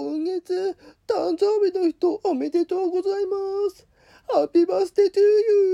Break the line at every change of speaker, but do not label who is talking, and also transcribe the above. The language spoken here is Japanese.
今月、誕生日の人おめでとうございます。ハッピーバースデートゥーユー